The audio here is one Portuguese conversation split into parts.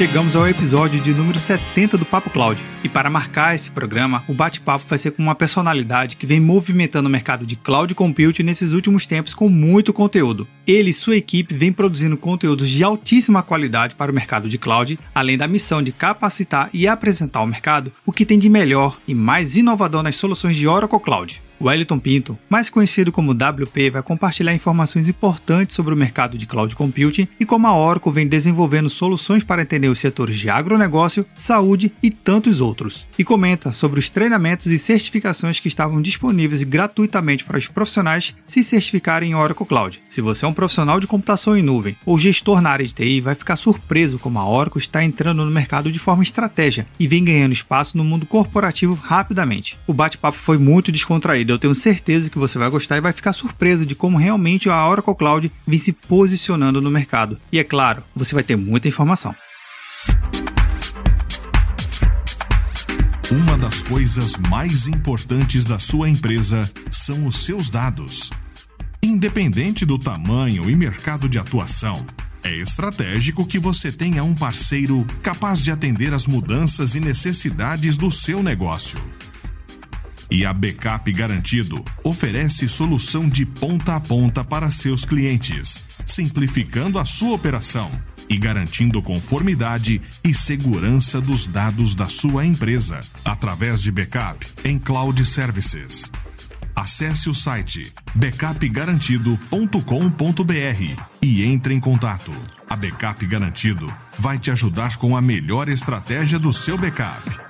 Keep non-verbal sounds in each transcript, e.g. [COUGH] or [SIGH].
Chegamos ao episódio de número 70 do Papo Cloud. E para marcar esse programa, o bate-papo vai ser com uma personalidade que vem movimentando o mercado de cloud computing nesses últimos tempos com muito conteúdo. Ele e sua equipe vêm produzindo conteúdos de altíssima qualidade para o mercado de cloud, além da missão de capacitar e apresentar ao mercado o que tem de melhor e mais inovador nas soluções de Oracle Cloud. Wellington Pinto, mais conhecido como WP, vai compartilhar informações importantes sobre o mercado de cloud computing e como a Oracle vem desenvolvendo soluções para entender os setores de agronegócio, saúde e tantos outros. E comenta sobre os treinamentos e certificações que estavam disponíveis gratuitamente para os profissionais se certificarem em Oracle Cloud. Se você é um profissional de computação em nuvem ou gestor na área de TI, vai ficar surpreso como a Oracle está entrando no mercado de forma estratégia e vem ganhando espaço no mundo corporativo rapidamente. O bate-papo foi muito descontraído eu tenho certeza que você vai gostar e vai ficar surpreso de como realmente a Oracle Cloud vem se posicionando no mercado. E é claro, você vai ter muita informação. Uma das coisas mais importantes da sua empresa são os seus dados. Independente do tamanho e mercado de atuação, é estratégico que você tenha um parceiro capaz de atender às mudanças e necessidades do seu negócio. E a Backup Garantido oferece solução de ponta a ponta para seus clientes, simplificando a sua operação e garantindo conformidade e segurança dos dados da sua empresa através de backup em cloud services. Acesse o site backupgarantido.com.br e entre em contato. A Backup Garantido vai te ajudar com a melhor estratégia do seu backup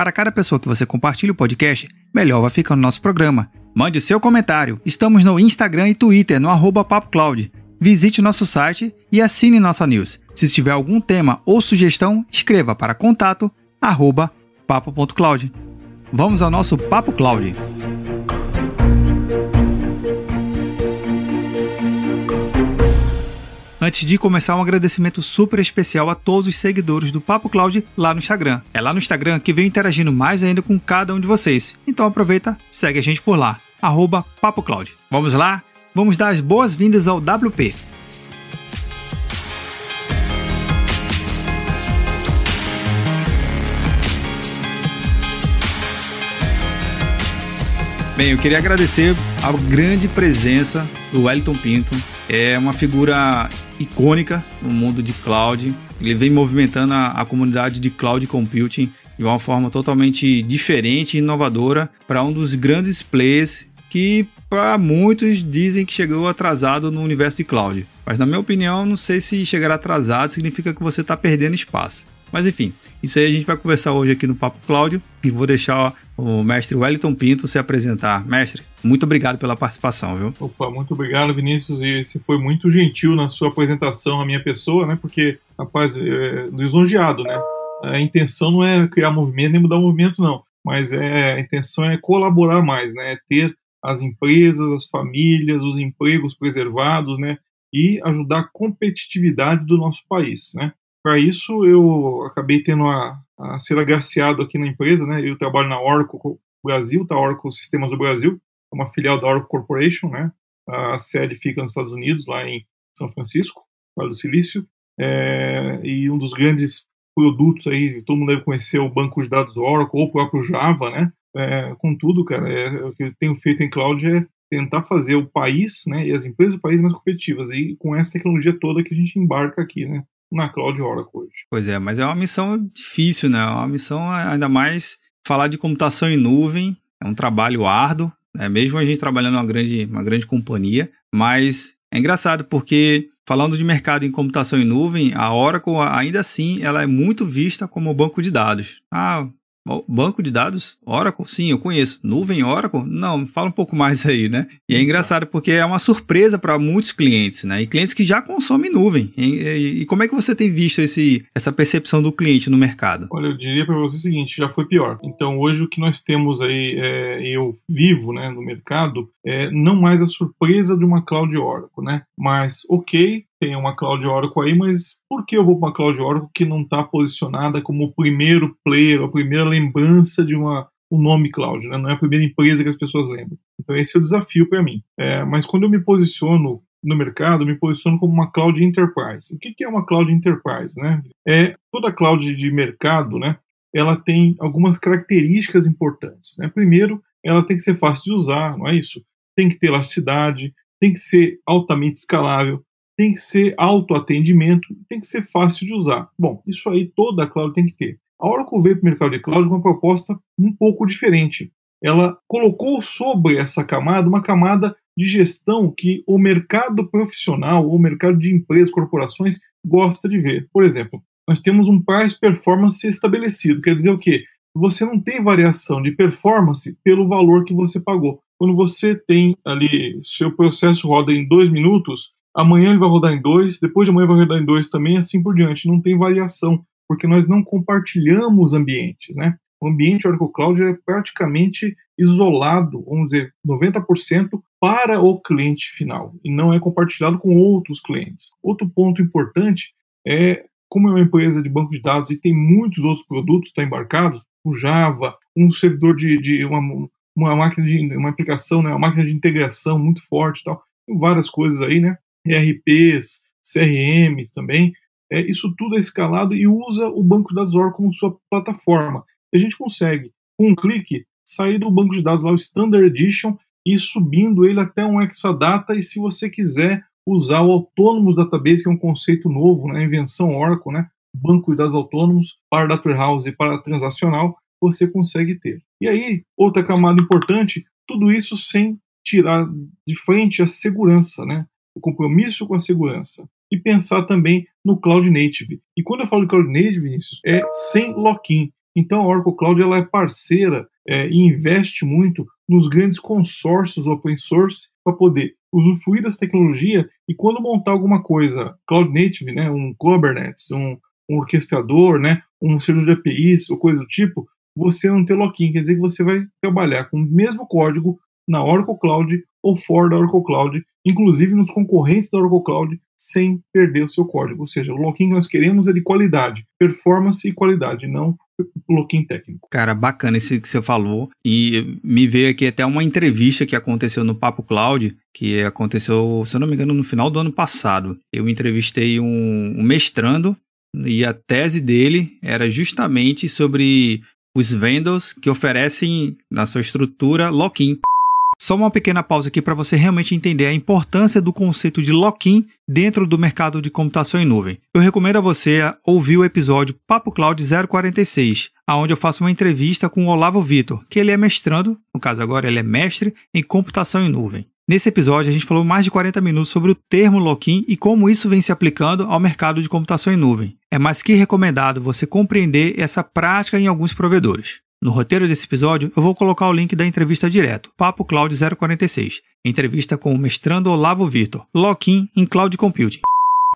Para cada pessoa que você compartilha o podcast, melhor vai ficando o nosso programa. Mande o seu comentário. Estamos no Instagram e Twitter, no arroba PapoCloud. Visite nosso site e assine nossa news. Se tiver algum tema ou sugestão, escreva para contato papo.cloud. Vamos ao nosso Papo Cloud. Antes de começar, um agradecimento super especial a todos os seguidores do Papo Cloud lá no Instagram. É lá no Instagram que venho interagindo mais ainda com cada um de vocês. Então aproveita, segue a gente por lá, arroba Papo Cloud. Vamos lá? Vamos dar as boas-vindas ao WP. Bem, eu queria agradecer a grande presença do Wellington Pinto. É uma figura icônica no mundo de cloud. Ele vem movimentando a, a comunidade de cloud computing de uma forma totalmente diferente e inovadora para um dos grandes players que para muitos dizem que chegou atrasado no universo de cloud. Mas na minha opinião, não sei se chegar atrasado significa que você está perdendo espaço. Mas enfim, isso aí a gente vai conversar hoje aqui no Papo Cláudio e vou deixar o mestre Wellington Pinto se apresentar. Mestre, muito obrigado pela participação, viu? Opa, muito obrigado, Vinícius, e você foi muito gentil na sua apresentação à minha pessoa, né? Porque, rapaz, é, lisonjeado, né? A intenção não é criar movimento nem mudar o movimento, não. Mas é, a intenção é colaborar mais, né? É ter as empresas, as famílias, os empregos preservados, né? E ajudar a competitividade do nosso país, né? Para isso, eu acabei tendo a, a, ser agraciado aqui na empresa, né? Eu trabalho na Oracle Brasil, tá? Oracle Sistemas do Brasil, é uma filial da Oracle Corporation, né? A sede fica nos Estados Unidos, lá em São Francisco, Vale do Silício. É, e um dos grandes produtos aí, todo mundo deve conhecer o banco de dados Oracle ou o próprio Java, né? É, contudo, cara, é, o que eu tenho feito em cloud é tentar fazer o país, né, e as empresas do país mais competitivas, e com essa tecnologia toda que a gente embarca aqui, né? Na Cloud Oracle hoje. Pois é, mas é uma missão difícil, né? É uma missão ainda mais falar de computação em nuvem, é um trabalho árduo, né? mesmo a gente trabalhando uma grande, uma grande companhia, mas é engraçado porque falando de mercado em computação em nuvem, a Oracle ainda assim ela é muito vista como banco de dados. Ah, Banco de dados? Oracle? Sim, eu conheço. Nuvem Oracle? Não, fala um pouco mais aí, né? E é engraçado porque é uma surpresa para muitos clientes, né? E clientes que já consomem nuvem. E, e, e, como é que você tem visto esse, essa percepção do cliente no mercado? Olha, eu diria para você o seguinte, já foi pior. Então hoje o que nós temos aí, é, eu vivo né, no mercado, é não mais a surpresa de uma Cloud Oracle, né? Mas, ok, tem uma Cloud Oracle aí, mas por que eu vou para uma Cloud Oracle que não está posicionada como o primeiro player, a primeira lembrança de uma nome cloud, né? não é a primeira empresa que as pessoas lembram. Então esse é o desafio para mim. É, mas quando eu me posiciono no mercado, me posiciono como uma cloud enterprise. O que, que é uma cloud enterprise? Né? É toda cloud de mercado, né? Ela tem algumas características importantes. Né? Primeiro, ela tem que ser fácil de usar, não é isso? Tem que ter elasticidade, tem que ser altamente escalável, tem que ser autoatendimento, tem que ser fácil de usar. Bom, isso aí toda a cloud tem que ter. A Oracle veio para o mercado de cloud com uma proposta um pouco diferente. Ela colocou sobre essa camada uma camada de gestão que o mercado profissional, ou o mercado de empresas, corporações, gosta de ver. Por exemplo, nós temos um price performance estabelecido. Quer dizer o quê? Você não tem variação de performance pelo valor que você pagou. Quando você tem ali, seu processo roda em dois minutos, amanhã ele vai rodar em dois, depois de amanhã vai rodar em dois também, assim por diante. Não tem variação, porque nós não compartilhamos ambientes, né? O ambiente Oracle Cloud é praticamente isolado, vamos dizer, 90% para o cliente final, e não é compartilhado com outros clientes. Outro ponto importante é, como é uma empresa de banco de dados e tem muitos outros produtos tá embarcados, o Java, um servidor de, de uma, uma máquina de uma aplicação, né, uma máquina de integração muito forte, tal, tem várias coisas aí, né? ERPs, CRMs também. É, isso tudo é escalado e usa o banco de dados Oracle como sua plataforma. E a gente consegue, com um clique, sair do banco de dados lá, o Standard Edition, e subindo ele até um Exadata. E se você quiser usar o Autonomous Database, que é um conceito novo, né, invenção Oracle, né, banco de dados autônomos para Data Warehouse e para transacional, você consegue ter. E aí, outra camada importante, tudo isso sem tirar de frente a segurança, né? O compromisso com a segurança e pensar também no Cloud Native. E quando eu falo de Cloud Native, Vinícius, é sem lock-in. Então a Oracle Cloud ela é parceira é, e investe muito nos grandes consórcios open source para poder usufruir dessa tecnologia e quando montar alguma coisa Cloud Native, né, um Kubernetes, um, um orquestrador, né, um servidor de APIs ou coisa do tipo, você não ter lock-in, quer dizer que você vai trabalhar com o mesmo código na Oracle Cloud ou fora da Oracle Cloud, inclusive nos concorrentes da Oracle Cloud, sem perder o seu código. Ou seja, o lock-in que nós queremos é de qualidade, performance e qualidade, não lock-in técnico. Cara, bacana isso que você falou. E me veio aqui até uma entrevista que aconteceu no Papo Cloud, que aconteceu, se eu não me engano, no final do ano passado. Eu entrevistei um, um mestrando e a tese dele era justamente sobre os vendors que oferecem na sua estrutura lock-in. Só uma pequena pausa aqui para você realmente entender a importância do conceito de lock-in dentro do mercado de computação em nuvem. Eu recomendo a você ouvir o episódio Papo Cloud 046, aonde eu faço uma entrevista com o Olavo Vitor, que ele é mestrando, no caso agora ele é mestre em computação em nuvem. Nesse episódio, a gente falou mais de 40 minutos sobre o termo lock-in e como isso vem se aplicando ao mercado de computação em nuvem. É mais que recomendado você compreender essa prática em alguns provedores. No roteiro desse episódio, eu vou colocar o link da entrevista direto, Papo Cloud 046, entrevista com o mestrando Olavo Vitor, Lock-in em Cloud Computing.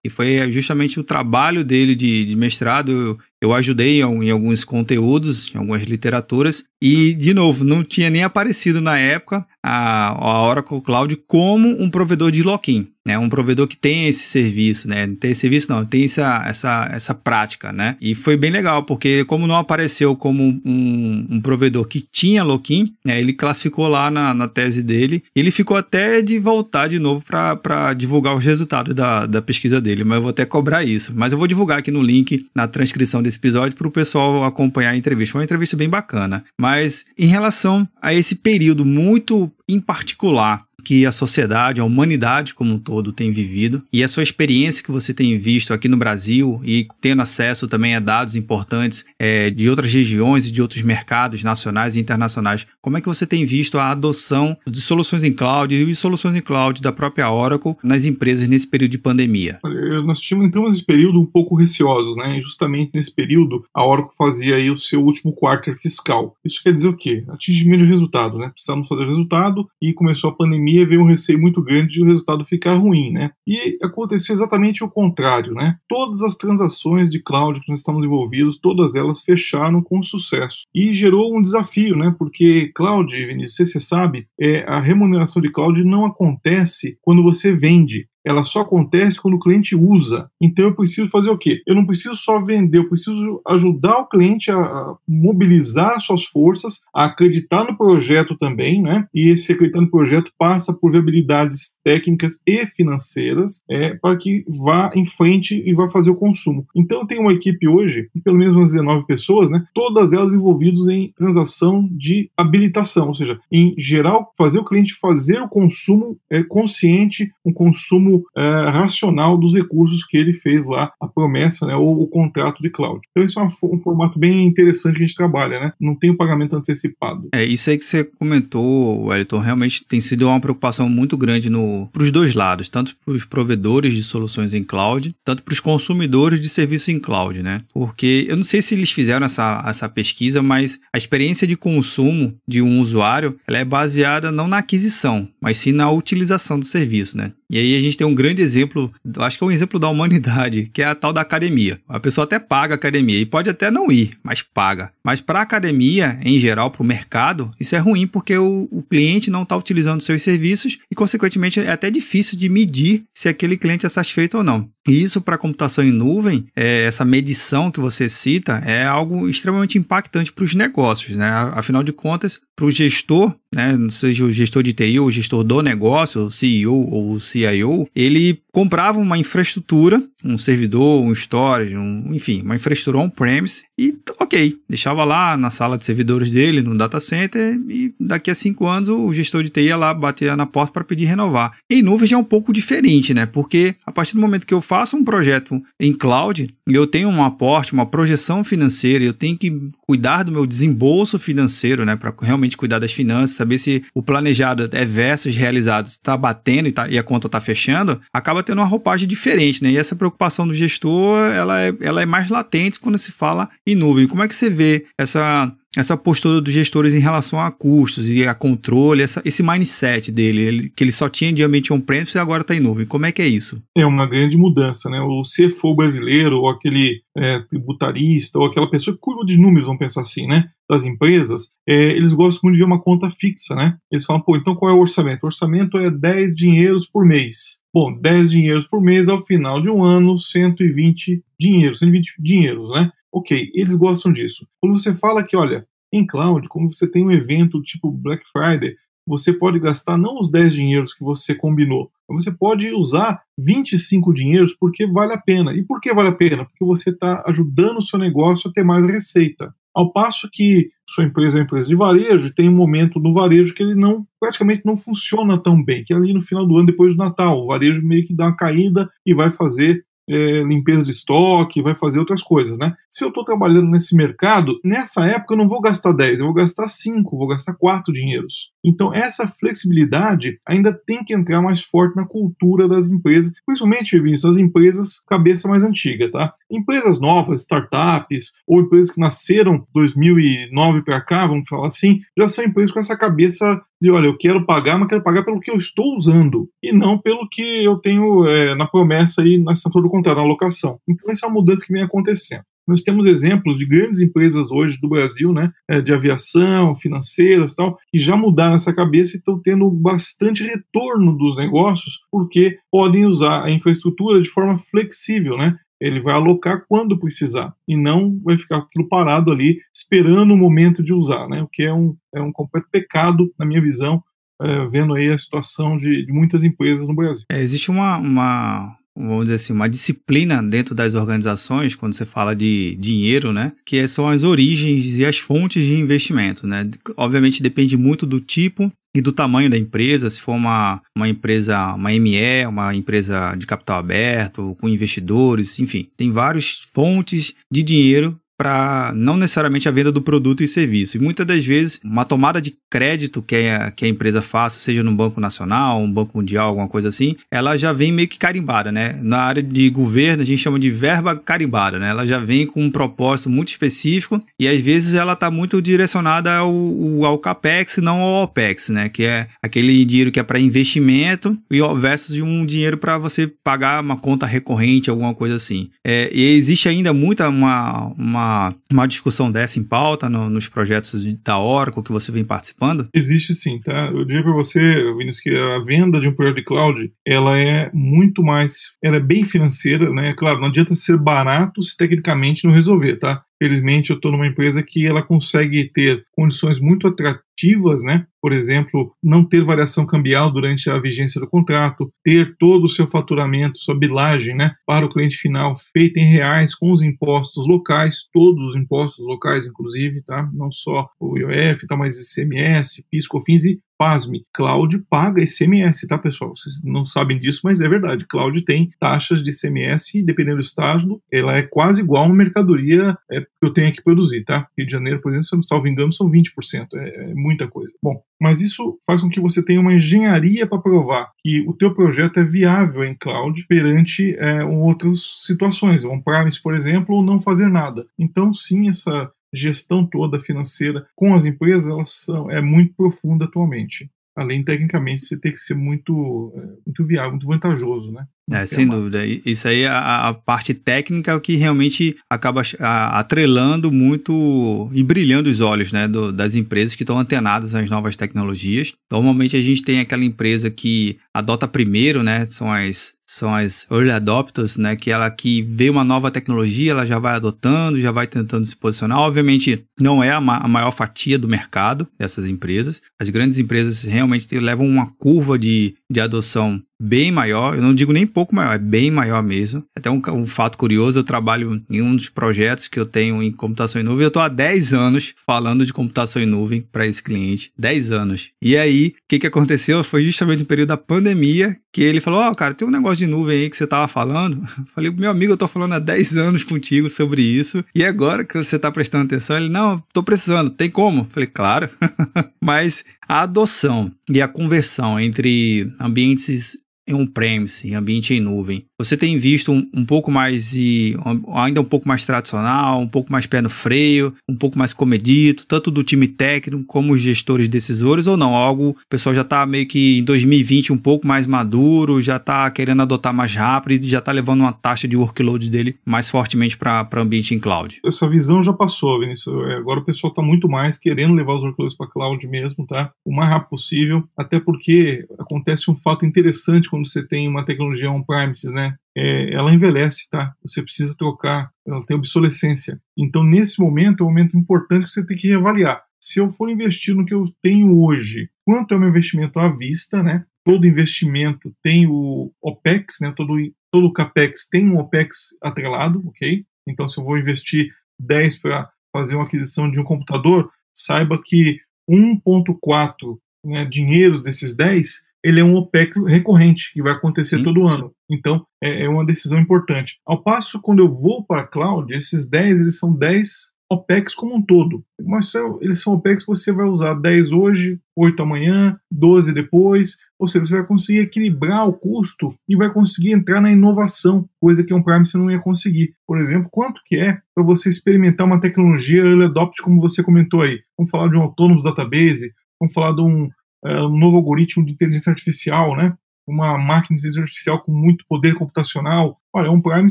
E foi justamente o trabalho dele de, de mestrado eu ajudei em alguns conteúdos, em algumas literaturas, e, de novo, não tinha nem aparecido na época a, a Oracle Cloud como um provedor de lock-in, né? Um provedor que tem esse serviço, né? Tem esse serviço, não, tem essa, essa, essa prática, né? E foi bem legal, porque como não apareceu como um, um provedor que tinha lock-in, né? ele classificou lá na, na tese dele, ele ficou até de voltar de novo para divulgar os resultados da, da pesquisa dele, mas eu vou até cobrar isso. Mas eu vou divulgar aqui no link, na transcrição desse episódio para o pessoal acompanhar a entrevista. Foi uma entrevista bem bacana. Mas em relação a esse período muito em particular que a sociedade, a humanidade como um todo tem vivido e a sua experiência que você tem visto aqui no Brasil e tendo acesso também a dados importantes é, de outras regiões e de outros mercados nacionais e internacionais. Como é que você tem visto a adoção de soluções em cloud e soluções em cloud da própria Oracle nas empresas nesse período de pandemia? Nós tínhamos entramos nesse período um pouco receosos, né? Justamente nesse período a Oracle fazia aí o seu último quarto fiscal. Isso quer dizer o quê? Atingimento de resultado, né? Precisamos fazer resultado e começou a pandemia, veio um receio muito grande de o resultado ficar ruim, né? E aconteceu exatamente o contrário, né? Todas as transações de cloud que nós estamos envolvidos, todas elas fecharam com sucesso. E gerou um desafio, né? Porque cloud, Vinícius, você sabe, é, a remuneração de cloud não acontece quando você vende ela só acontece quando o cliente usa. Então eu preciso fazer o quê? Eu não preciso só vender, eu preciso ajudar o cliente a mobilizar suas forças, a acreditar no projeto também, né? E esse acreditar no projeto passa por viabilidades técnicas e financeiras é, para que vá em frente e vá fazer o consumo. Então eu tenho uma equipe hoje, de pelo menos umas 19 pessoas, né? Todas elas envolvidas em transação de habilitação, ou seja, em geral fazer o cliente fazer o consumo é, consciente, um consumo é, racional dos recursos que ele fez lá, a promessa, né, ou o contrato de cloud. Então, isso é um, um formato bem interessante que a gente trabalha, né? Não tem o pagamento antecipado. É, isso aí que você comentou, Wellington, realmente tem sido uma preocupação muito grande para os dois lados, tanto para os provedores de soluções em cloud, tanto para os consumidores de serviço em cloud, né? Porque eu não sei se eles fizeram essa, essa pesquisa, mas a experiência de consumo de um usuário ela é baseada não na aquisição, mas sim na utilização do serviço, né? E aí a gente tem um grande exemplo, acho que é um exemplo da humanidade, que é a tal da academia. A pessoa até paga a academia e pode até não ir, mas paga. Mas para a academia, em geral, para o mercado, isso é ruim porque o, o cliente não está utilizando seus serviços e, consequentemente, é até difícil de medir se aquele cliente é satisfeito ou não. E isso para computação em nuvem, é, essa medição que você cita, é algo extremamente impactante para os negócios, né? Afinal de contas, para o gestor, né, seja o gestor de TI ou o gestor do negócio, o CEO ou o CIO, ele comprava uma infraestrutura, um servidor, um storage, um, enfim, uma infraestrutura on-premise e ok, deixava lá na sala de servidores dele, no data center e daqui a cinco anos o gestor de TI ia lá, bater na porta para pedir renovar. Em nuvem já é um pouco diferente, né? Porque a partir do momento que eu faço um projeto em cloud, eu tenho um aporte, uma projeção financeira, eu tenho que cuidar do meu desembolso financeiro, né, para realmente cuidar das finanças, saber se o planejado é versus realizado está batendo e, tá, e a conta está fechando, acaba tendo uma roupagem diferente, né? E essa preocupação do gestor, ela é, ela é mais latente quando se fala em nuvem. Como é que você vê essa essa postura dos gestores em relação a custos e a controle, essa, esse mindset dele, ele, que ele só tinha de ambiente on-premise e agora está em nuvem. Como é que é isso? É uma grande mudança, né? O CFO brasileiro, ou aquele é, tributarista, ou aquela pessoa que cuida de números, vamos pensar assim, né? Das empresas, é, eles gostam muito de ver uma conta fixa, né? Eles falam, pô, então qual é o orçamento? O orçamento é 10 dinheiros por mês. Bom, 10 dinheiros por mês, ao final de um ano, 120 dinheiros, 120 dinheiros, né? Ok, eles gostam disso. Quando você fala que, olha, em cloud, como você tem um evento tipo Black Friday, você pode gastar não os 10 dinheiros que você combinou, mas você pode usar 25 dinheiros porque vale a pena. E por que vale a pena? Porque você está ajudando o seu negócio a ter mais receita. Ao passo que sua empresa é uma empresa de varejo e tem um momento no varejo que ele não praticamente não funciona tão bem, que ali no final do ano, depois do Natal, o varejo meio que dá uma caída e vai fazer é, limpeza de estoque, vai fazer outras coisas, né? Se eu estou trabalhando nesse mercado, nessa época eu não vou gastar 10, eu vou gastar 5, vou gastar 4 dinheiros. Então, essa flexibilidade ainda tem que entrar mais forte na cultura das empresas, principalmente, Vinícius, as empresas cabeça mais antiga, tá? Empresas novas, startups, ou empresas que nasceram 2009 para cá, vamos falar assim, já são empresas com essa cabeça de, olha, eu quero pagar, mas quero pagar pelo que eu estou usando, e não pelo que eu tenho é, na promessa e na assinatura do contrato, na locação. Então, essa é uma mudança que vem acontecendo. Nós temos exemplos de grandes empresas hoje do Brasil, né, é, de aviação, financeiras tal, que já mudaram essa cabeça e estão tendo bastante retorno dos negócios, porque podem usar a infraestrutura de forma flexível, né? Ele vai alocar quando precisar e não vai ficar aquilo parado ali esperando o momento de usar, né? O que é um, é um completo pecado, na minha visão, é, vendo aí a situação de, de muitas empresas no Brasil. É, existe uma, uma, vamos dizer assim, uma disciplina dentro das organizações, quando você fala de dinheiro, né? Que são as origens e as fontes de investimento, né? Obviamente depende muito do tipo e do tamanho da empresa, se for uma, uma empresa, uma ME, uma empresa de capital aberto, com investidores, enfim, tem várias fontes de dinheiro para não necessariamente a venda do produto e serviço. E muitas das vezes, uma tomada de crédito que a, que a empresa faça, seja no Banco Nacional, um Banco Mundial, alguma coisa assim, ela já vem meio que carimbada, né? Na área de governo, a gente chama de verba carimbada, né? Ela já vem com um propósito muito específico e às vezes ela está muito direcionada ao, ao CAPEX, não ao OPEX, né? Que é aquele dinheiro que é para investimento e versus um dinheiro para você pagar uma conta recorrente, alguma coisa assim. É, e existe ainda muita uma, uma uma, discussão dessa em pauta no, nos projetos da Oracle que você vem participando? Existe sim, tá? Eu diria para você, Vinícius, que a venda de um projeto de cloud, ela é muito mais, ela é bem financeira, né? Claro, não adianta ser barato se tecnicamente não resolver, tá? Felizmente, eu estou numa empresa que ela consegue ter condições muito atrativas, né? Por exemplo, não ter variação cambial durante a vigência do contrato, ter todo o seu faturamento, sua bilagem, né, para o cliente final feita em reais com os impostos locais, todos os impostos locais, inclusive, tá? Não só o IOF, tá, mas ICMS, PIS, COFINS e pasme, cloud paga ICMS, tá, pessoal? Vocês não sabem disso, mas é verdade. Cloud tem taxas de ICMS e, dependendo do estado, ela é quase igual a uma mercadoria é, que eu tenho que produzir, tá? Rio de Janeiro, por exemplo, se eu não salvo engano, são 20%. É, é muita coisa. Bom, mas isso faz com que você tenha uma engenharia para provar que o teu projeto é viável em cloud perante é, outras situações, on-premise, por exemplo, ou não fazer nada. Então, sim, essa gestão toda financeira com as empresas elas são, é muito profunda atualmente. Além, tecnicamente, você tem que ser muito, é, muito viável, muito vantajoso, né? É, sem dúvida. Isso aí, a, a, parte técnica é o que realmente acaba atrelando muito e brilhando os olhos né, do, das empresas que estão antenadas às novas tecnologias. Normalmente a gente tem aquela empresa que adota primeiro, né? São as, são as early adopters, né? Que ela que vê uma nova tecnologia, ela já vai adotando, já vai tentando se posicionar. Obviamente, não é a, ma a maior fatia do mercado dessas empresas. As grandes empresas realmente levam uma curva de, de adoção bem maior, eu não digo nem pouco maior, é bem maior mesmo. Até um, um fato curioso, eu trabalho em um dos projetos que eu tenho em computação em nuvem, eu estou há 10 anos falando de computação em nuvem para esse cliente, 10 anos. E aí, o que, que aconteceu? Foi justamente no período da pandemia que ele falou, ó, oh, cara, tem um negócio de nuvem aí que você tava falando. Eu [LAUGHS] falei, meu amigo, eu tô falando há 10 anos contigo sobre isso, e agora que você tá prestando atenção? Ele, não, tô precisando, tem como? Eu falei, claro. [LAUGHS] Mas a adoção e a conversão entre ambientes em on-premise, em ambiente em nuvem, você tem visto um, um, pouco mais de, ainda um pouco mais tradicional, um pouco mais pé no freio, um pouco mais comedito, tanto do time técnico como os gestores decisores, ou não? Algo, o pessoal já está meio que em 2020 um pouco mais maduro, já está querendo adotar mais rápido e já está levando uma taxa de workload dele mais fortemente para ambiente em cloud. Essa visão já passou, Vinícius. É, agora o pessoal está muito mais querendo levar os workloads para cloud mesmo, tá? O mais rápido possível, até porque acontece um fato interessante quando você tem uma tecnologia on-premises, né? É, ela envelhece, tá? Você precisa trocar, ela tem obsolescência. Então, nesse momento, é um momento importante que você tem que reavaliar. Se eu for investir no que eu tenho hoje, quanto é o meu investimento à vista, né? Todo investimento tem o OPEX, né? Todo, todo CAPEX tem um OPEX atrelado, ok? Então, se eu vou investir 10 para fazer uma aquisição de um computador, saiba que 1,4 né, dinheiros desses 10 ele é um OPEX recorrente, que vai acontecer sim, todo ano. Então, é, é, uma decisão importante. Ao passo, quando eu vou para a cloud, esses 10, eles são 10 OPEX como um todo. Mas eles são OPEX que você vai usar 10 hoje, 8 amanhã, 12 depois. Ou seja, você vai conseguir equilibrar o custo e vai conseguir entrar na inovação, coisa que um Prime você não ia conseguir. Por exemplo, quanto que é para você experimentar uma tecnologia early adopt, como você comentou aí? Vamos falar de um Autonomous Database, vamos falar de um é, um novo algoritmo de inteligência artificial, né? Uma máquina de inteligência artificial com muito poder computacional. Olha, um Prime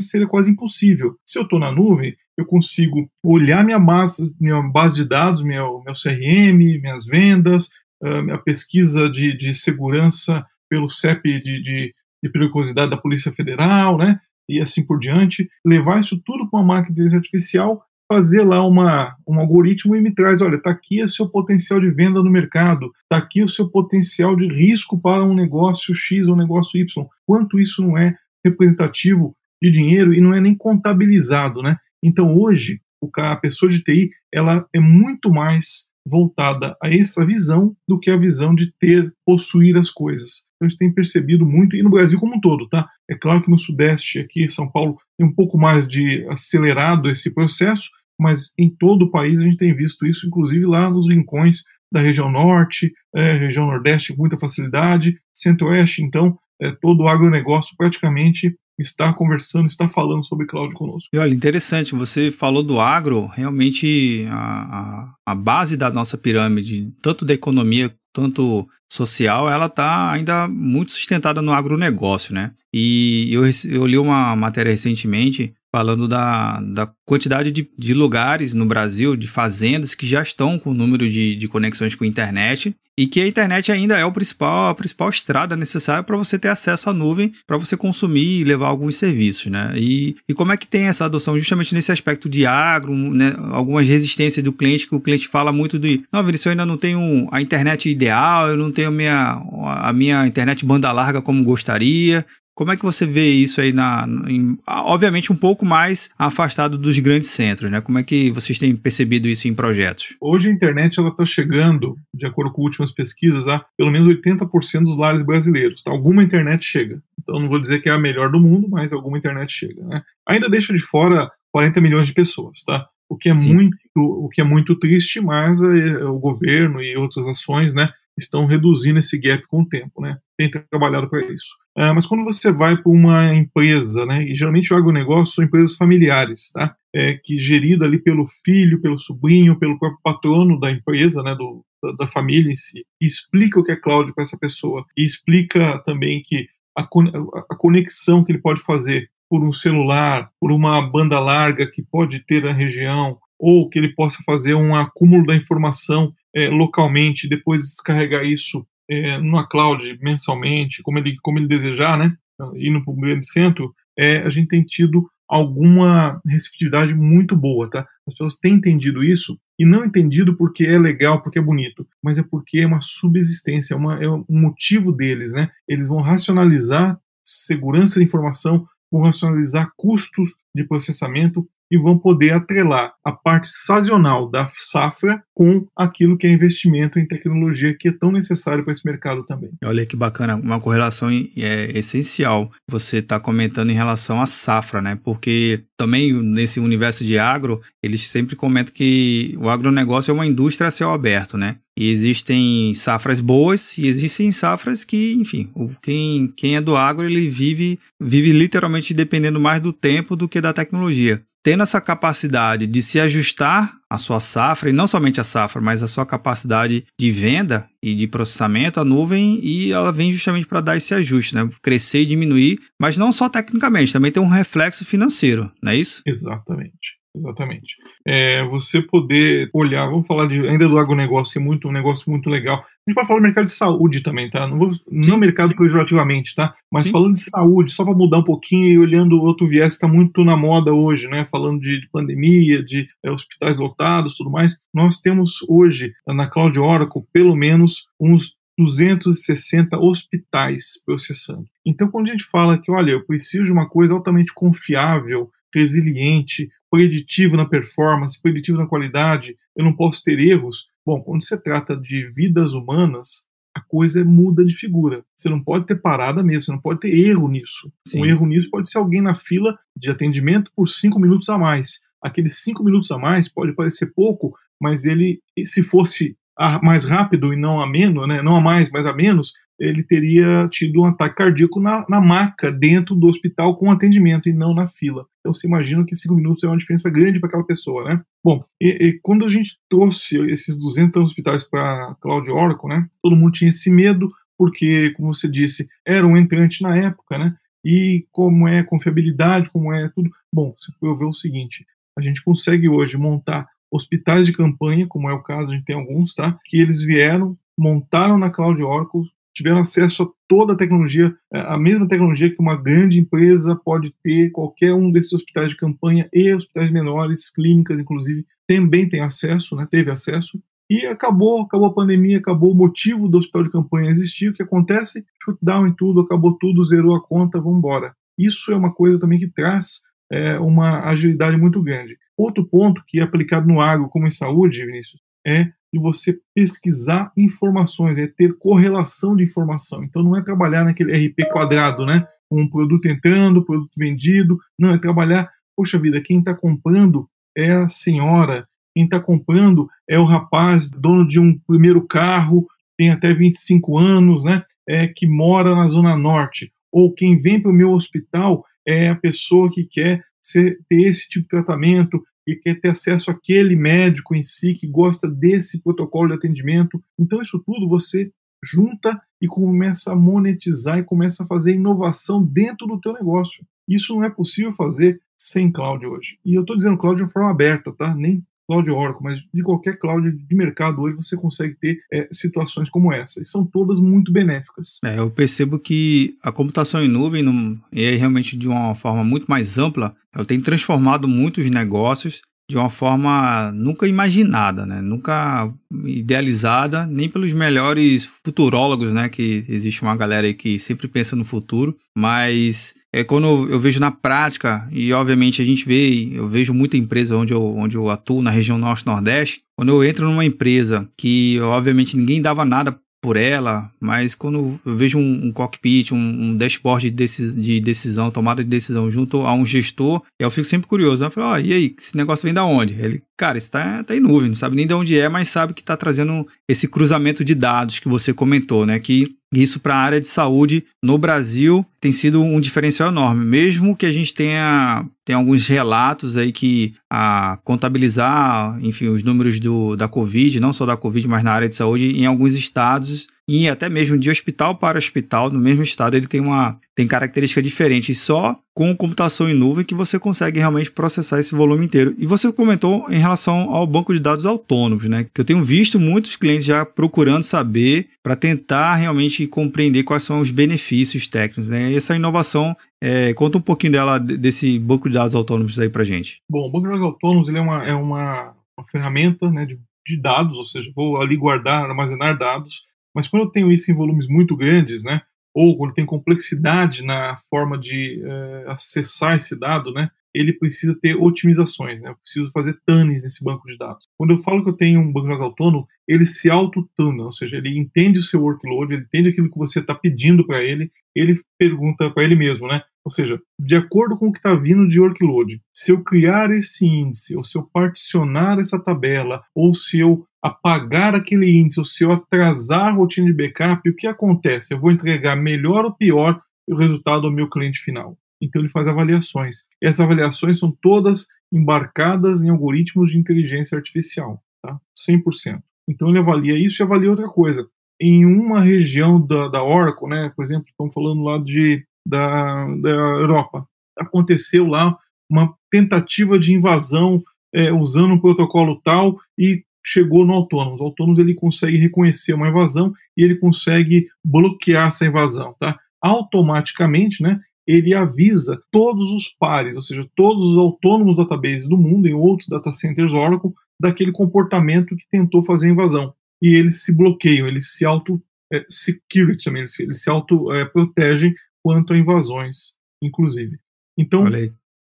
seria quase impossível. Se eu estou na nuvem, eu consigo olhar minha base, minha base de dados, meu, meu CRM, minhas vendas, uh, minha pesquisa de, de segurança pelo CEP de, de, de periculosidade da Polícia Federal, né? E assim por diante. Levar isso tudo para uma máquina de inteligência artificial fazer lá uma, um algoritmo e me traz, olha, está aqui o seu potencial de venda no mercado, está aqui o seu potencial de risco para um negócio X ou um negócio Y. Quanto isso não é representativo de dinheiro e não é nem contabilizado, né? Então hoje a pessoa de TI ela é muito mais voltada a essa visão do que a visão de ter, possuir as coisas. Então, a gente tem percebido muito, e no Brasil como um todo, tá? É claro que no Sudeste, aqui em São Paulo, tem um pouco mais de acelerado esse processo, mas em todo o país a gente tem visto isso, inclusive lá nos rincões da região norte, é, região nordeste com muita facilidade, centro-oeste, então, é, todo o agronegócio praticamente está conversando, está falando sobre cloud conosco. E olha, interessante, você falou do agro, realmente a, a, a base da nossa pirâmide, tanto da economia tanto social, ela está ainda muito sustentada no agronegócio, né? E eu, eu li uma matéria recentemente falando da, da quantidade de, de lugares no Brasil, de fazendas que já estão com o número de, de conexões com a internet e que a internet ainda é o principal, a principal estrada necessária para você ter acesso à nuvem, para você consumir e levar alguns serviços, né? E, e como é que tem essa adoção justamente nesse aspecto de agro, né? algumas resistências do cliente, que o cliente fala muito de, não, Vinícius, eu ainda não tenho a internet ideal, eu não tenho a minha, a minha internet banda larga como gostaria, como é que você vê isso aí na, em, obviamente um pouco mais afastado dos grandes centros, né? Como é que vocês têm percebido isso em projetos? Hoje a internet ela está chegando, de acordo com últimas pesquisas, a pelo menos 80% dos lares brasileiros. Tá? Alguma internet chega. Então não vou dizer que é a melhor do mundo, mas alguma internet chega. Né? Ainda deixa de fora 40 milhões de pessoas, tá? O que é muito, o que é muito triste, mas é, o governo e outras ações, né? Estão reduzindo esse gap com o tempo, né? Tem trabalhado para isso. Ah, mas quando você vai para uma empresa, né? E geralmente o agronegócio são empresas familiares, tá? É, que gerida ali pelo filho, pelo sobrinho, pelo próprio patrono da empresa, né? Do, da, da família em si. E explica o que é cloud para essa pessoa. E explica também que a, a conexão que ele pode fazer por um celular, por uma banda larga que pode ter na região, ou que ele possa fazer um acúmulo da informação é, localmente, depois descarregar isso é, numa cloud mensalmente, como ele, como ele desejar, né? Indo para o grande centro, é, a gente tem tido alguma receptividade muito boa, tá? As pessoas têm entendido isso e não entendido porque é legal, porque é bonito, mas é porque é uma subsistência, é, uma, é um motivo deles, né? Eles vão racionalizar segurança da informação, vão racionalizar custos de processamento e vão poder atrelar a parte sazonal da safra com aquilo que é investimento em tecnologia que é tão necessário para esse mercado também. Olha que bacana, uma correlação é essencial. Você está comentando em relação à safra, né? Porque também nesse universo de agro, eles sempre comentam que o agronegócio é uma indústria a céu aberto, né? E existem safras boas e existem safras que, enfim, quem, quem é do agro, ele vive, vive literalmente dependendo mais do tempo do que da tecnologia tendo essa capacidade de se ajustar à sua safra, e não somente a safra, mas a sua capacidade de venda e de processamento, a nuvem, e ela vem justamente para dar esse ajuste, né? Crescer e diminuir, mas não só tecnicamente, também tem um reflexo financeiro, não é isso? Exatamente. Exatamente. É, você poder olhar, vamos falar de, ainda do agronegócio, que é muito, um negócio muito legal. A gente pode falar do mercado de saúde também, tá? Não, vou, não mercado pejorativamente, tá? Mas Sim. falando de saúde, só para mudar um pouquinho e olhando outro viés que está muito na moda hoje, né? Falando de, de pandemia, de é, hospitais lotados tudo mais. Nós temos hoje, na Cloud Oracle, pelo menos uns 260 hospitais processando. Então, quando a gente fala que, olha, eu preciso de uma coisa altamente confiável, resiliente, preditivo na performance, preditivo na qualidade, eu não posso ter erros. Bom, quando se trata de vidas humanas, a coisa muda de figura. Você não pode ter parada mesmo, você não pode ter erro nisso. Sim. Um erro nisso pode ser alguém na fila de atendimento por cinco minutos a mais. Aqueles cinco minutos a mais pode parecer pouco, mas ele, se fosse mais rápido e não a menos, né, não a mais, mas a menos, ele teria tido um ataque cardíaco na, na maca dentro do hospital com atendimento e não na fila. Então você imagina que cinco minutos é uma diferença grande para aquela pessoa, né? Bom, e, e, quando a gente trouxe esses 200 hospitais para Cloud Oracle, né? Todo mundo tinha esse medo porque, como você disse, era um entrante na época, né? E como é confiabilidade, como é tudo. Bom, você pode ver o seguinte: a gente consegue hoje montar hospitais de campanha, como é o caso, a gente tem alguns, tá? Que eles vieram, montaram na Cloud Oracle, tiveram acesso a toda a tecnologia, é, a mesma tecnologia que uma grande empresa pode ter, qualquer um desses hospitais de campanha e hospitais menores, clínicas inclusive, também tem acesso, né, teve acesso, e acabou, acabou a pandemia, acabou o motivo do hospital de campanha existir, o que acontece? Shutdown em tudo, acabou tudo, zerou a conta, vamos embora. Isso é uma coisa também que traz é, uma agilidade muito grande. Outro ponto que é aplicado no agro como em saúde, Vinícius, é de você pesquisar informações, é ter correlação de informação. Então não é trabalhar naquele RP quadrado, né? Com um produto entrando, produto vendido. Não, é trabalhar, poxa vida, quem está comprando é a senhora, quem está comprando é o rapaz, dono de um primeiro carro, tem até 25 anos, né? É, que mora na Zona Norte. Ou quem vem para o meu hospital é a pessoa que quer ser, ter esse tipo de tratamento e quer ter acesso àquele médico em si que gosta desse protocolo de atendimento. Então, isso tudo você junta e começa a monetizar e começa a fazer inovação dentro do teu negócio. Isso não é possível fazer sem cloud hoje. E eu estou dizendo cloud de forma aberta, tá? Nem cloud Oracle, mas de qualquer cloud de mercado hoje você consegue ter é, situações como essa. E são todas muito benéficas. É, eu percebo que a computação em nuvem, e aí realmente de uma forma muito mais ampla, ela tem transformado muitos negócios de uma forma nunca imaginada, né? Nunca idealizada, nem pelos melhores futurólogos, né? Que existe uma galera aí que sempre pensa no futuro, mas é quando eu vejo na prática, e obviamente a gente vê, eu vejo muita empresa onde eu, onde eu atuo na região norte-nordeste, quando eu entro numa empresa que obviamente ninguém dava nada por ela, mas quando eu vejo um, um cockpit, um, um dashboard de, decis, de, decisão, tomada de decisão junto a um gestor, eu fico sempre curioso. Né? Eu falo, oh, e aí, esse negócio vem da onde? Ele, cara, está tá em nuvem, não sabe nem de onde é, mas sabe que está trazendo esse cruzamento de dados que você comentou, né? Que isso para a área de saúde no Brasil tem sido um diferencial enorme, mesmo que a gente tenha tem alguns relatos aí que a contabilizar, enfim, os números do, da Covid, não só da Covid, mas na área de saúde, em alguns estados e até mesmo de hospital para hospital, no mesmo estado, ele tem uma tem característica diferente. E só com computação em nuvem que você consegue realmente processar esse volume inteiro. E você comentou em relação ao banco de dados autônomos, né? Que eu tenho visto muitos clientes já procurando saber para tentar realmente compreender quais são os benefícios técnicos, né? E essa inovação, é, conta um pouquinho dela, desse banco de dados autônomos aí para gente. Bom, o banco de dados autônomos ele é uma, é uma, uma ferramenta né, de, de dados, ou seja, vou ali guardar, armazenar dados mas quando eu tenho isso em volumes muito grandes, né, ou quando tem complexidade na forma de uh, acessar esse dado, né, ele precisa ter otimizações, né? Eu preciso fazer tunnels nesse banco de dados. Quando eu falo que eu tenho um banco de dados autônomo, ele se auto-tuna, ou seja, ele entende o seu workload, ele entende aquilo que você está pedindo para ele, ele pergunta para ele mesmo, né? Ou seja, de acordo com o que está vindo de workload, se eu criar esse índice, ou se eu particionar essa tabela, ou se eu apagar aquele índice, ou se eu atrasar a rotina de backup, o que acontece? Eu vou entregar melhor ou pior o resultado ao meu cliente final. Então ele faz avaliações. E essas avaliações são todas embarcadas em algoritmos de inteligência artificial, tá? 100%. Então ele avalia isso e avalia outra coisa. Em uma região da, da Oracle, né, por exemplo, estamos falando lá de, da, da Europa, aconteceu lá uma tentativa de invasão é, usando um protocolo tal e chegou no autônomo. O autônomo ele consegue reconhecer uma invasão e ele consegue bloquear essa invasão, tá? Automaticamente, né? Ele avisa todos os pares, ou seja, todos os autônomos databases do mundo, em outros data centers Oracle, daquele comportamento que tentou fazer a invasão. E eles se bloqueiam, eles se auto é, security eles se auto é, protegem quanto a invasões, inclusive. Então,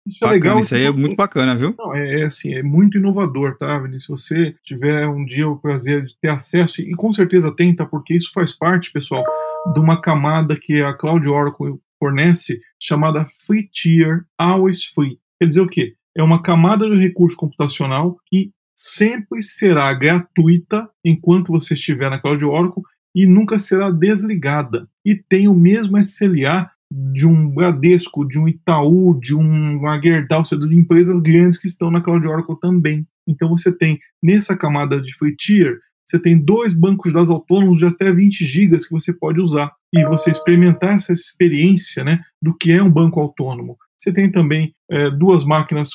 isso é bacana, é legal. Isso aí é muito bacana, viu? Não, é, é, assim, é muito inovador, tá, Vinícius? Se você tiver um dia o prazer de ter acesso, e com certeza tem, tá? Porque isso faz parte, pessoal, de uma camada que a Cloud Oracle fornece, chamada Free Tier Always Free. Quer dizer o quê? É uma camada de recurso computacional que sempre será gratuita enquanto você estiver na Cloud Oracle e nunca será desligada. E tem o mesmo SLA de um Bradesco, de um Itaú, de uma Gerdau, seja, de empresas grandes que estão na Cloud Oracle também. Então você tem nessa camada de free tier, você tem dois bancos de dados autônomos de até 20 gigas que você pode usar e você experimentar essa experiência, né, do que é um banco autônomo. Você tem também é, duas máquinas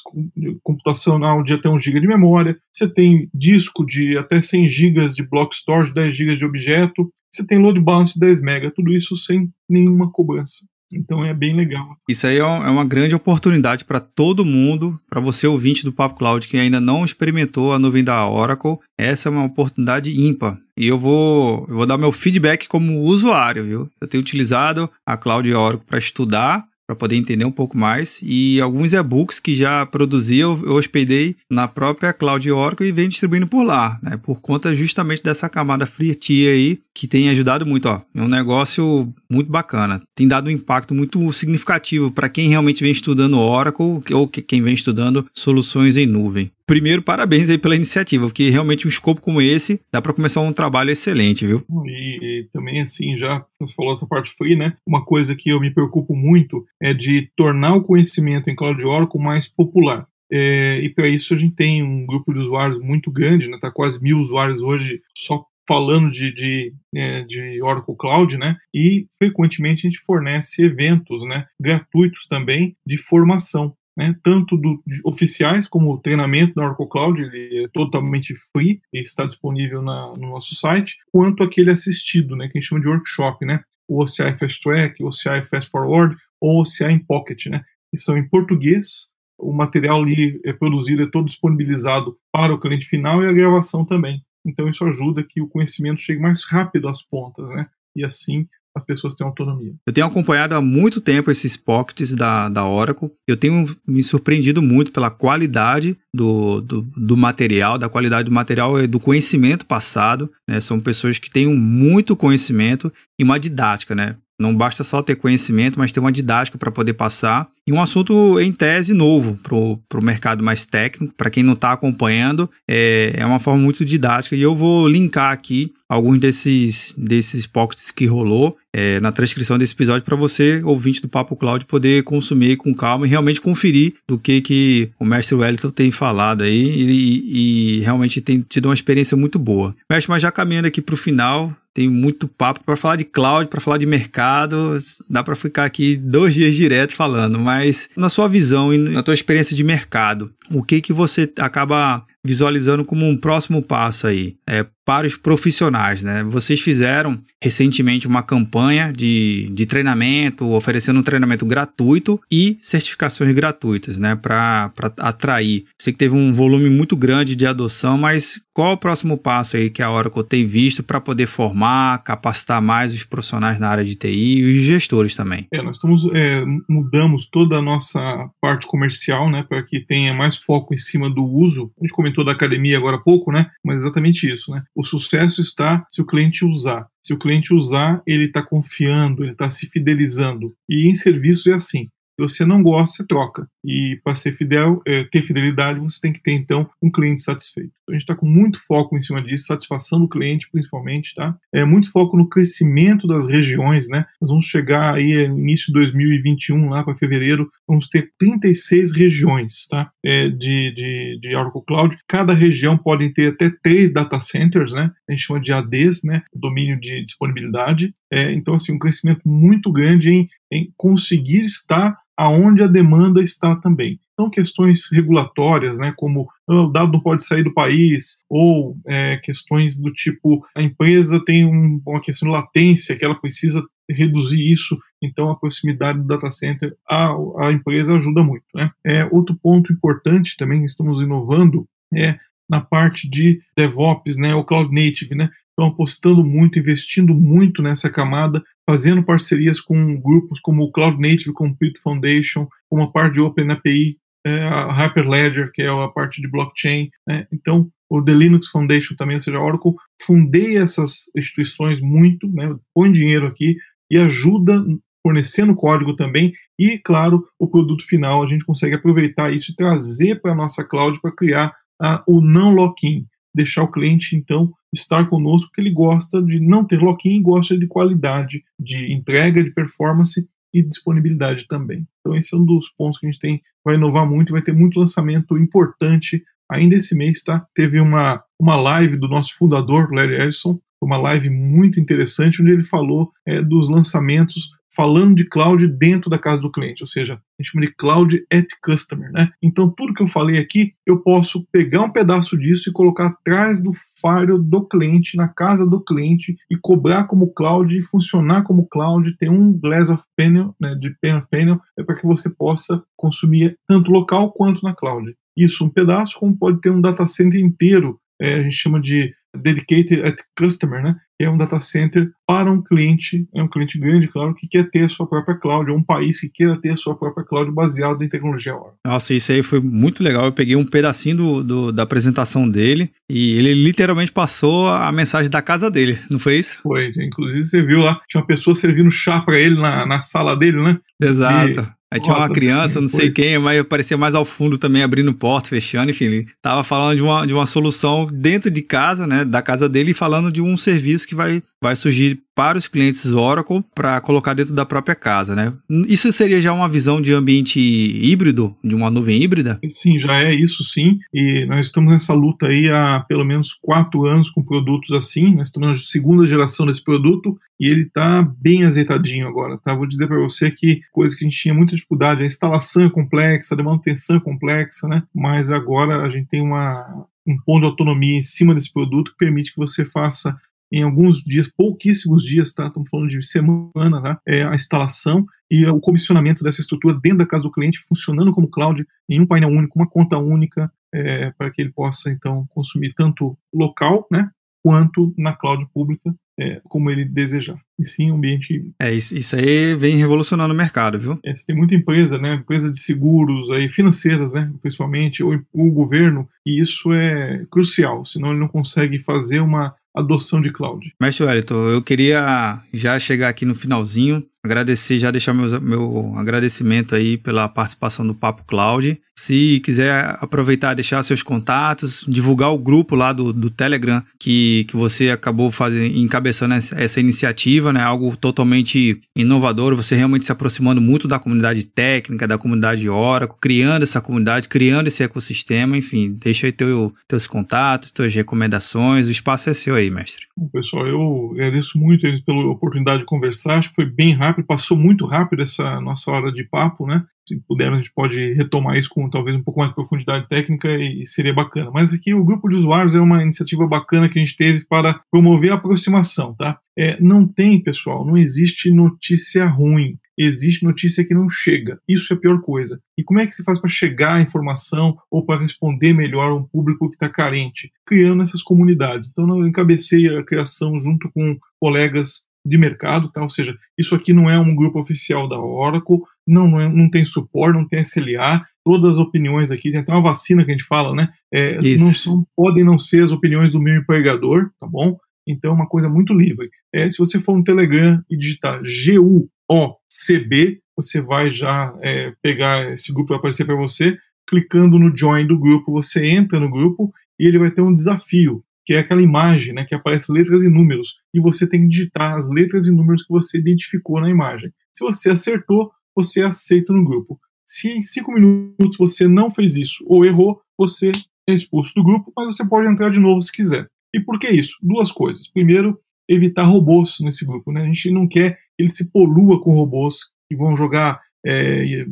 computacional de até 1 GB de memória. Você tem disco de até 100 GB de block storage, 10 GB de objeto. Você tem load balance 10 MB. Tudo isso sem nenhuma cobrança. Então é bem legal. Isso aí é, é uma grande oportunidade para todo mundo, para você ouvinte do Papo Cloud que ainda não experimentou a nuvem da Oracle. Essa é uma oportunidade ímpar. E eu vou, eu vou dar meu feedback como usuário, viu? Eu tenho utilizado a Cloud Oracle para estudar para poder entender um pouco mais. E alguns e-books que já produzi, eu, eu hospedei na própria Cloud Oracle e venho distribuindo por lá, né? Por conta justamente dessa camada free aí, que tem ajudado muito, ó. É um negócio muito bacana. Tem dado um impacto muito significativo para quem realmente vem estudando Oracle ou quem vem estudando soluções em nuvem. Primeiro, parabéns aí pela iniciativa, porque realmente um escopo como esse dá para começar um trabalho excelente, viu? E, e, também, assim, já você falou essa parte free, né? Uma coisa que eu me preocupo muito é de tornar o conhecimento em Cloud Oracle mais popular. É, e para isso a gente tem um grupo de usuários muito grande, né? Tá quase mil usuários hoje só falando de, de, é, de, Oracle Cloud, né? E frequentemente a gente fornece eventos, né? Gratuitos também de formação né, tanto do, oficiais como o treinamento da Oracle Cloud, ele é totalmente free e está disponível na, no nosso site, quanto aquele assistido, né, que a gente chama de workshop, né, o OCI Fast Track, o OCI Fast Forward ou OCI in Pocket, né, que são em português, o material ali é produzido, é todo disponibilizado para o cliente final e a gravação também. Então isso ajuda que o conhecimento chegue mais rápido às pontas, né, e assim as pessoas têm autonomia. Eu tenho acompanhado há muito tempo esses pockets da, da Oracle. Eu tenho me surpreendido muito pela qualidade do, do, do material, da qualidade do material e do conhecimento passado. Né? São pessoas que têm muito conhecimento e uma didática, né? Não basta só ter conhecimento, mas ter uma didática para poder passar. E um assunto em tese novo para o mercado mais técnico. Para quem não está acompanhando, é, é uma forma muito didática. E eu vou linkar aqui alguns desses, desses pockets que rolou é, na transcrição desse episódio para você, ouvinte do Papo Cloud, poder consumir com calma e realmente conferir do que, que o mestre Wellington tem falado aí e, e realmente tem tido uma experiência muito boa. Mestre, mas já caminhando aqui para o final, tem muito papo para falar de cloud, para falar de mercado. Dá para ficar aqui dois dias direto falando, mas na sua visão e na tua experiência de mercado, o que que você acaba visualizando como um próximo passo aí é, para os profissionais, né? Vocês fizeram recentemente uma campanha de, de treinamento, oferecendo um treinamento gratuito e certificações gratuitas, né? Para atrair. Sei que teve um volume muito grande de adoção, mas qual o próximo passo aí que a Oracle tem visto para poder formar, capacitar mais os profissionais na área de TI e os gestores também? É, nós estamos, é, mudamos toda a nossa parte comercial, né? Para que tenha mais foco em cima do uso. A gente comentou comentou da academia agora há pouco, né? Mas exatamente isso, né? O sucesso está se o cliente usar. Se o cliente usar, ele está confiando, ele está se fidelizando. E em serviços é assim. Se você não gosta, você troca. E para ser fidel, é, ter fidelidade, você tem que ter então um cliente satisfeito. A gente está com muito foco em cima disso, satisfação do cliente principalmente, tá? É muito foco no crescimento das regiões, né? Nós vamos chegar aí é, início de 2021 lá para fevereiro, vamos ter 36 regiões, tá? É, de, de, de Oracle Cloud. Cada região pode ter até três data centers, né? A gente chama de ADs, né? Domínio de disponibilidade. É, então assim um crescimento muito grande em, em conseguir estar aonde a demanda está também. Então, questões regulatórias, né, como ah, o dado não pode sair do país, ou é, questões do tipo a empresa tem um, uma questão de latência que ela precisa reduzir isso, então a proximidade do data center à, à empresa ajuda muito. Né? É, outro ponto importante também estamos inovando é na parte de DevOps, né, o Cloud Native, né, estão apostando muito, investindo muito nessa camada, fazendo parcerias com grupos como o Cloud Native Compute Foundation, como a parte de OpenAPI, é, a Hyperledger, que é a parte de blockchain. Né? Então, o The Linux Foundation também, ou seja, a Oracle fundeia essas instituições muito, né? põe dinheiro aqui e ajuda fornecendo código também e, claro, o produto final a gente consegue aproveitar isso e trazer para a nossa cloud para criar uh, o não lock-in deixar o cliente, então, estar conosco, porque ele gosta de não ter lock-in, gosta de qualidade, de entrega, de performance e disponibilidade também. Então, esse é um dos pontos que a gente tem, vai inovar muito, vai ter muito lançamento importante ainda esse mês, tá? Teve uma, uma live do nosso fundador, Larry Ellison, uma live muito interessante, onde ele falou é, dos lançamentos falando de cloud dentro da casa do cliente, ou seja, a gente chama de cloud at customer, né? Então tudo que eu falei aqui, eu posso pegar um pedaço disso e colocar atrás do firewall do cliente, na casa do cliente e cobrar como cloud, funcionar como cloud, ter um glass of panel, né, de panel panel, é para que você possa consumir tanto local quanto na cloud. Isso um pedaço, como pode ter um data center inteiro, é, a gente chama de dedicated at customer, né? Que é um data center para um cliente, é um cliente grande, claro, que quer ter a sua própria cloud, ou um país que queira ter a sua própria cloud baseado em tecnologia Oracle. Nossa, isso aí foi muito legal. Eu peguei um pedacinho do, do, da apresentação dele e ele literalmente passou a mensagem da casa dele, não foi isso? Foi. Inclusive, você viu lá, tinha uma pessoa servindo chá para ele na, na sala dele, né? Exato. Aí tinha uma criança, não sei quem, mas aparecia mais ao fundo também, abrindo porta, fechando, enfim. Ele tava falando de uma, de uma solução dentro de casa, né, da casa dele, e falando de um serviço que vai, vai surgir para os clientes Oracle para colocar dentro da própria casa, né? Isso seria já uma visão de ambiente híbrido, de uma nuvem híbrida? Sim, já é isso sim. E nós estamos nessa luta aí há pelo menos quatro anos com produtos assim. Nós estamos na segunda geração desse produto e ele está bem azeitadinho agora, tá? Vou dizer para você que coisa que a gente tinha muita dificuldade, a instalação é complexa, a manutenção é complexa, né? Mas agora a gente tem uma, um ponto de autonomia em cima desse produto que permite que você faça em alguns dias, pouquíssimos dias, tá? Estamos falando de semana, tá? É a instalação e o comissionamento dessa estrutura dentro da casa do cliente, funcionando como cloud, em um painel único, uma conta única, é, para que ele possa, então, consumir tanto local, né? Quanto na cloud pública, é, como ele desejar. E sim, um ambiente. É, isso, isso aí vem revolucionando o mercado, viu? É, tem muita empresa, né? Empresa de seguros, aí, financeiras, né? Principalmente, ou o governo, e isso é crucial, senão ele não consegue fazer uma adoção de cloud. Mestre Wellington, eu queria já chegar aqui no finalzinho, agradecer, já deixar meu, meu agradecimento aí pela participação do Papo Cloud. Se quiser aproveitar deixar seus contatos, divulgar o grupo lá do, do Telegram que, que você acabou fazendo, encabeçando essa, essa iniciativa, né? Algo totalmente inovador, você realmente se aproximando muito da comunidade técnica, da comunidade Oracle, criando essa comunidade, criando esse ecossistema, enfim, deixa aí teu, teus contatos, tuas recomendações, o espaço é seu aí, mestre. Bom, pessoal, eu agradeço muito pela oportunidade de conversar, acho que foi bem rápido, passou muito rápido essa nossa hora de papo, né? se pudermos, a gente pode retomar isso com talvez um pouco mais de profundidade técnica e, seria bacana. Mas aqui o grupo de usuários é uma iniciativa bacana que a gente teve para promover a aproximação, tá? É, não tem, pessoal, não existe notícia ruim. Existe notícia que não chega. Isso é a pior coisa. E como é que se faz para chegar a informação ou para responder melhor a um público que está carente? Criando essas comunidades. Então, eu encabecei a criação junto com colegas de mercado, tá? ou seja, isso aqui não é um grupo oficial da Oracle, não, não, é, não tem suporte, não tem SLA, todas as opiniões aqui, tem até uma vacina que a gente fala, né? É, não são, podem não ser as opiniões do meu empregador, tá bom? Então é uma coisa muito livre. É, se você for no Telegram e digitar G-U-O-C-B, você vai já é, pegar esse grupo vai aparecer para você. Clicando no join do grupo, você entra no grupo e ele vai ter um desafio que é aquela imagem né, que aparece letras e números, e você tem que digitar as letras e números que você identificou na imagem. Se você acertou, você é aceita no grupo. Se em cinco minutos você não fez isso ou errou, você é expulso do grupo, mas você pode entrar de novo se quiser. E por que isso? Duas coisas. Primeiro, evitar robôs nesse grupo. Né? A gente não quer que ele se polua com robôs que vão jogar é,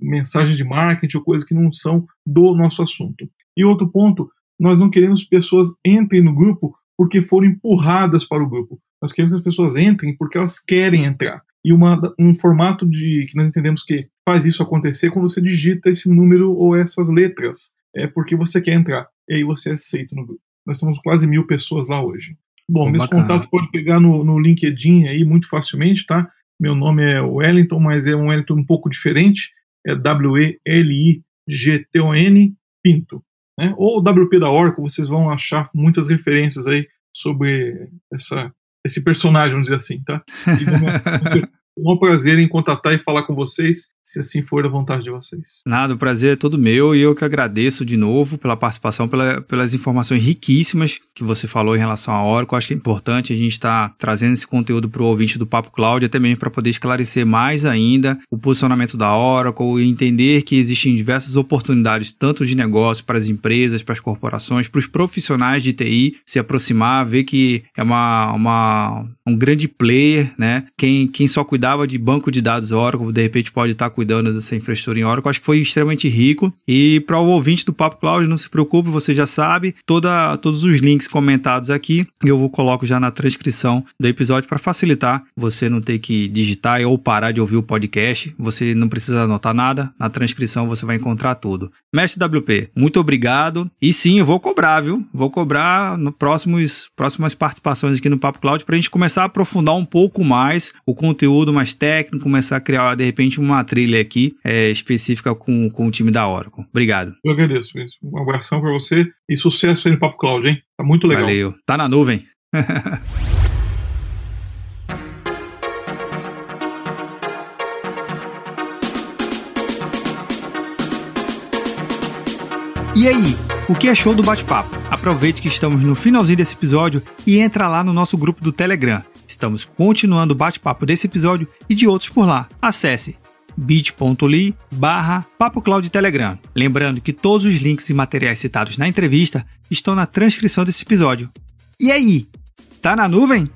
mensagens de marketing ou coisas que não são do nosso assunto. E outro ponto, nós não queremos que pessoas entrem no grupo porque foram empurradas para o grupo. Nós queremos que as pessoas entrem porque elas querem entrar. E uma, um formato de que nós entendemos que faz isso acontecer quando você digita esse número ou essas letras. É porque você quer entrar. E aí você é aceito no grupo. Nós temos quase mil pessoas lá hoje. Bom, meus contatos pode pegar no, no LinkedIn aí muito facilmente, tá? Meu nome é Wellington, mas é um Wellington um pouco diferente. É W-E-L-I-G-T-O-N Pinto né? ou o WP da Oracle, vocês vão achar muitas referências aí sobre essa, esse personagem, vamos dizer assim, tá? [LAUGHS] E, um prazer em contatar e falar com vocês, se assim for a vontade de vocês. Nada, o prazer é todo meu e eu que agradeço de novo pela participação, pela, pelas informações riquíssimas que você falou em relação à Oracle. Acho que é importante a gente estar tá trazendo esse conteúdo para o ouvinte do Papo Cloud, até mesmo para poder esclarecer mais ainda o posicionamento da Oracle e entender que existem diversas oportunidades, tanto de negócio para as empresas, para as corporações, para os profissionais de TI se aproximar, ver que é uma, uma, um grande player, né? Quem, quem só cuidar cuidava de banco de dados Oracle, de repente pode estar cuidando dessa infraestrutura em Oracle. Acho que foi extremamente rico. E para o ouvinte do Papo Cloud, não se preocupe, você já sabe, toda, todos os links comentados aqui eu vou coloco já na transcrição do episódio para facilitar você não ter que digitar ou parar de ouvir o podcast. Você não precisa anotar nada, na transcrição você vai encontrar tudo. Mestre WP, muito obrigado. E sim, eu vou cobrar, viu? Vou cobrar no próximos próximas participações aqui no Papo Cloud para a gente começar a aprofundar um pouco mais o conteúdo mais técnico, começar a criar de repente uma trilha aqui é, específica com, com o time da Oracle. Obrigado. Eu agradeço. Um abração para você e sucesso aí no Papo Cloud, hein? Tá muito legal. Valeu. Tá na nuvem. [LAUGHS] E aí, o que achou do bate-papo? Aproveite que estamos no finalzinho desse episódio e entra lá no nosso grupo do Telegram. Estamos continuando o bate-papo desse episódio e de outros por lá. Acesse bit.ly barra Telegram. Lembrando que todos os links e materiais citados na entrevista estão na transcrição desse episódio. E aí, tá na nuvem?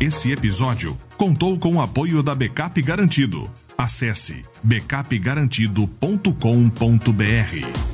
Esse episódio contou com o apoio da Backup Garantido. Acesse backupgarantido.com.br.